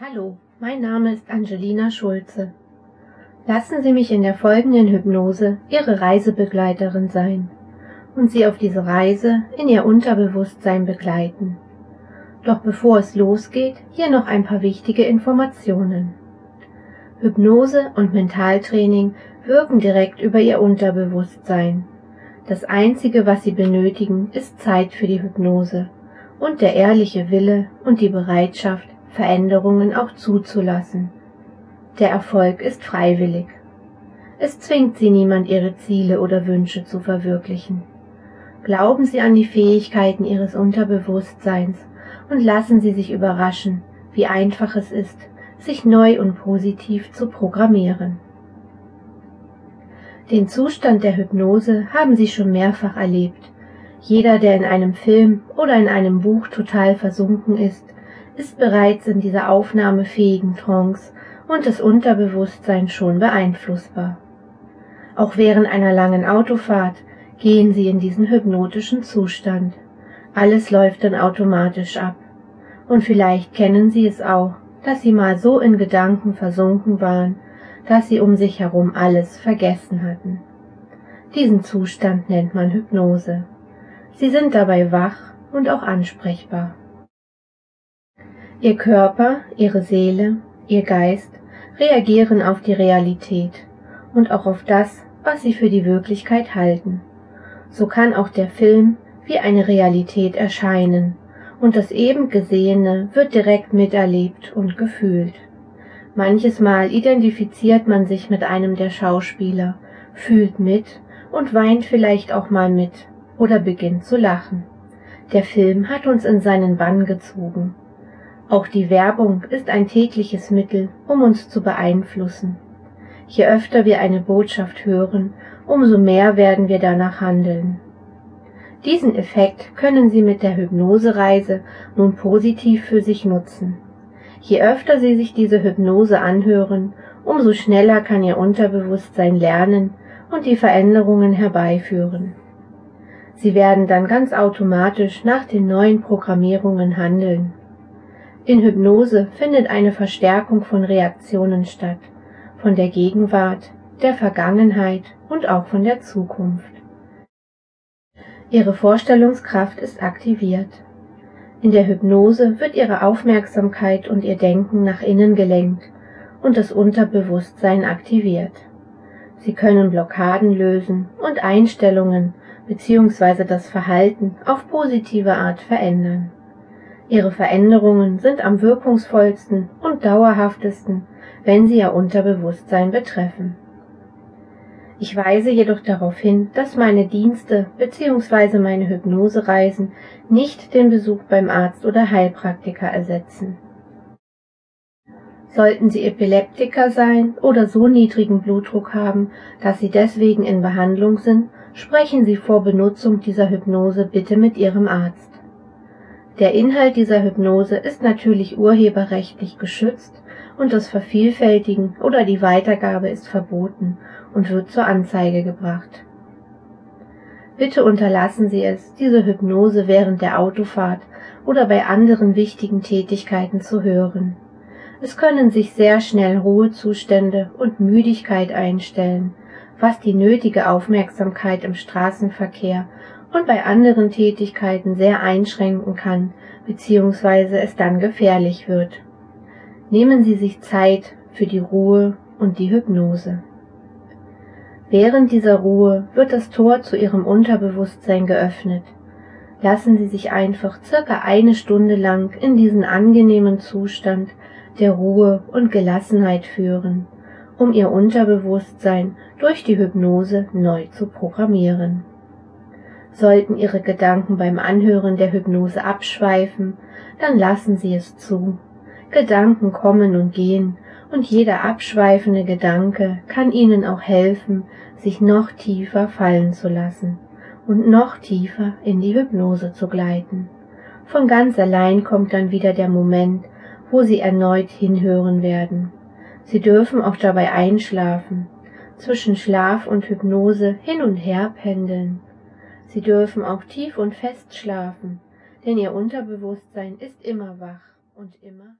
Hallo, mein Name ist Angelina Schulze. Lassen Sie mich in der folgenden Hypnose Ihre Reisebegleiterin sein und Sie auf diese Reise in Ihr Unterbewusstsein begleiten. Doch bevor es losgeht, hier noch ein paar wichtige Informationen. Hypnose und Mentaltraining wirken direkt über Ihr Unterbewusstsein. Das Einzige, was Sie benötigen, ist Zeit für die Hypnose und der ehrliche Wille und die Bereitschaft, Veränderungen auch zuzulassen. Der Erfolg ist freiwillig. Es zwingt Sie niemand, Ihre Ziele oder Wünsche zu verwirklichen. Glauben Sie an die Fähigkeiten Ihres Unterbewusstseins und lassen Sie sich überraschen, wie einfach es ist, sich neu und positiv zu programmieren. Den Zustand der Hypnose haben Sie schon mehrfach erlebt. Jeder, der in einem Film oder in einem Buch total versunken ist, ist bereits in dieser aufnahmefähigen Trance und das Unterbewusstsein schon beeinflussbar. Auch während einer langen Autofahrt gehen Sie in diesen hypnotischen Zustand. Alles läuft dann automatisch ab. Und vielleicht kennen Sie es auch, dass Sie mal so in Gedanken versunken waren, dass Sie um sich herum alles vergessen hatten. Diesen Zustand nennt man Hypnose. Sie sind dabei wach und auch ansprechbar. Ihr Körper, Ihre Seele, Ihr Geist reagieren auf die Realität und auch auf das, was Sie für die Wirklichkeit halten. So kann auch der Film wie eine Realität erscheinen und das eben Gesehene wird direkt miterlebt und gefühlt. Manches Mal identifiziert man sich mit einem der Schauspieler, fühlt mit und weint vielleicht auch mal mit oder beginnt zu lachen. Der Film hat uns in seinen Bann gezogen. Auch die Werbung ist ein tägliches Mittel, um uns zu beeinflussen. Je öfter wir eine Botschaft hören, umso mehr werden wir danach handeln. Diesen Effekt können Sie mit der Hypnosereise nun positiv für sich nutzen. Je öfter Sie sich diese Hypnose anhören, umso schneller kann Ihr Unterbewusstsein lernen und die Veränderungen herbeiführen. Sie werden dann ganz automatisch nach den neuen Programmierungen handeln. In Hypnose findet eine Verstärkung von Reaktionen statt, von der Gegenwart, der Vergangenheit und auch von der Zukunft. Ihre Vorstellungskraft ist aktiviert. In der Hypnose wird Ihre Aufmerksamkeit und Ihr Denken nach innen gelenkt und das Unterbewusstsein aktiviert. Sie können Blockaden lösen und Einstellungen bzw. das Verhalten auf positive Art verändern. Ihre Veränderungen sind am wirkungsvollsten und dauerhaftesten, wenn sie Ihr Unterbewusstsein betreffen. Ich weise jedoch darauf hin, dass meine Dienste bzw. meine Hypnosereisen nicht den Besuch beim Arzt oder Heilpraktiker ersetzen. Sollten Sie Epileptiker sein oder so niedrigen Blutdruck haben, dass Sie deswegen in Behandlung sind, sprechen Sie vor Benutzung dieser Hypnose bitte mit Ihrem Arzt. Der Inhalt dieser Hypnose ist natürlich urheberrechtlich geschützt und das Vervielfältigen oder die Weitergabe ist verboten und wird zur Anzeige gebracht. Bitte unterlassen Sie es, diese Hypnose während der Autofahrt oder bei anderen wichtigen Tätigkeiten zu hören. Es können sich sehr schnell Ruhezustände und Müdigkeit einstellen, was die nötige Aufmerksamkeit im Straßenverkehr und bei anderen Tätigkeiten sehr einschränken kann bzw. es dann gefährlich wird. Nehmen Sie sich Zeit für die Ruhe und die Hypnose. Während dieser Ruhe wird das Tor zu Ihrem Unterbewusstsein geöffnet. Lassen Sie sich einfach circa eine Stunde lang in diesen angenehmen Zustand der Ruhe und Gelassenheit führen, um Ihr Unterbewusstsein durch die Hypnose neu zu programmieren. Sollten Ihre Gedanken beim Anhören der Hypnose abschweifen, dann lassen Sie es zu. Gedanken kommen und gehen, und jeder abschweifende Gedanke kann Ihnen auch helfen, sich noch tiefer fallen zu lassen und noch tiefer in die Hypnose zu gleiten. Von ganz allein kommt dann wieder der Moment, wo Sie erneut hinhören werden. Sie dürfen auch dabei einschlafen, zwischen Schlaf und Hypnose hin und her pendeln Sie dürfen auch tief und fest schlafen, denn Ihr Unterbewusstsein ist immer wach und immer